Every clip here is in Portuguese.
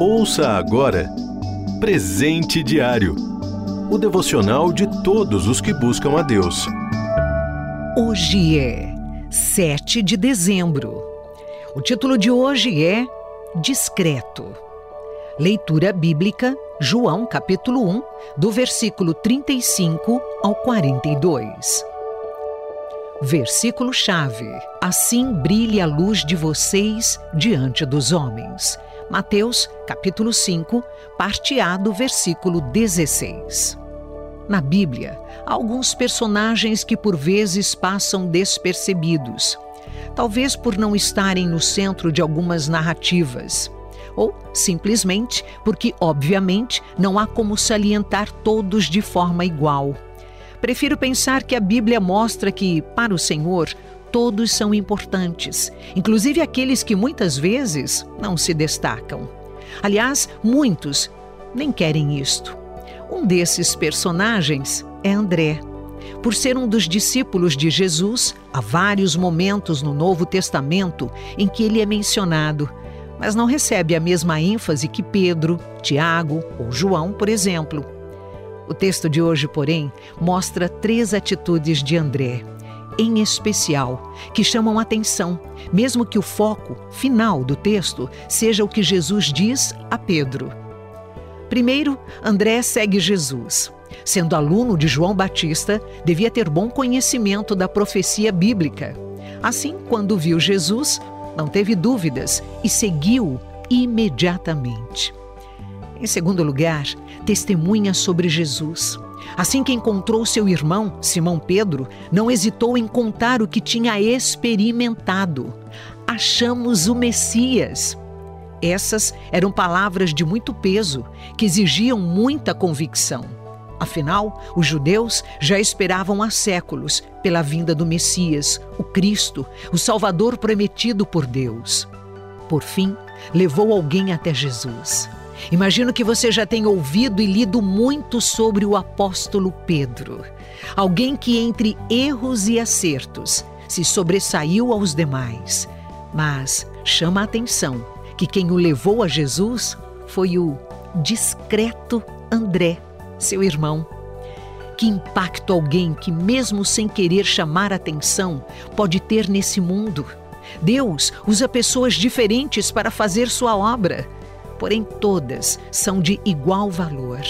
Ouça agora Presente Diário o devocional de todos os que buscam a Deus. Hoje é 7 de dezembro. O título de hoje é Discreto. Leitura bíblica, João capítulo 1, do versículo 35 ao 42. Versículo-chave: Assim brilhe a luz de vocês diante dos homens. Mateus, capítulo 5, parte A do versículo 16. Na Bíblia, há alguns personagens que por vezes passam despercebidos, talvez por não estarem no centro de algumas narrativas, ou simplesmente porque, obviamente, não há como salientar todos de forma igual. Prefiro pensar que a Bíblia mostra que, para o Senhor, todos são importantes, inclusive aqueles que muitas vezes não se destacam. Aliás, muitos nem querem isto. Um desses personagens é André. Por ser um dos discípulos de Jesus, há vários momentos no Novo Testamento em que ele é mencionado, mas não recebe a mesma ênfase que Pedro, Tiago ou João, por exemplo. O texto de hoje, porém, mostra três atitudes de André, em especial, que chamam atenção, mesmo que o foco final do texto seja o que Jesus diz a Pedro. Primeiro, André segue Jesus. Sendo aluno de João Batista, devia ter bom conhecimento da profecia bíblica. Assim, quando viu Jesus, não teve dúvidas e seguiu imediatamente. Em segundo lugar, testemunha sobre Jesus. Assim que encontrou seu irmão, Simão Pedro, não hesitou em contar o que tinha experimentado. Achamos o Messias. Essas eram palavras de muito peso, que exigiam muita convicção. Afinal, os judeus já esperavam há séculos pela vinda do Messias, o Cristo, o Salvador prometido por Deus. Por fim, levou alguém até Jesus. Imagino que você já tenha ouvido e lido muito sobre o apóstolo Pedro. Alguém que, entre erros e acertos, se sobressaiu aos demais. Mas chama a atenção que quem o levou a Jesus foi o discreto André, seu irmão. Que impacto alguém que, mesmo sem querer chamar atenção, pode ter nesse mundo? Deus usa pessoas diferentes para fazer sua obra porém todas são de igual valor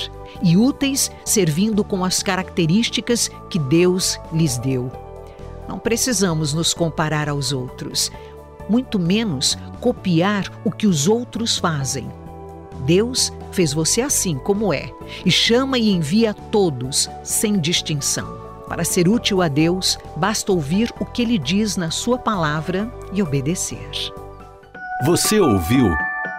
e úteis, servindo com as características que Deus lhes deu. Não precisamos nos comparar aos outros, muito menos copiar o que os outros fazem. Deus fez você assim como é e chama e envia a todos, sem distinção. Para ser útil a Deus, basta ouvir o que Ele diz na Sua palavra e obedecer. Você ouviu?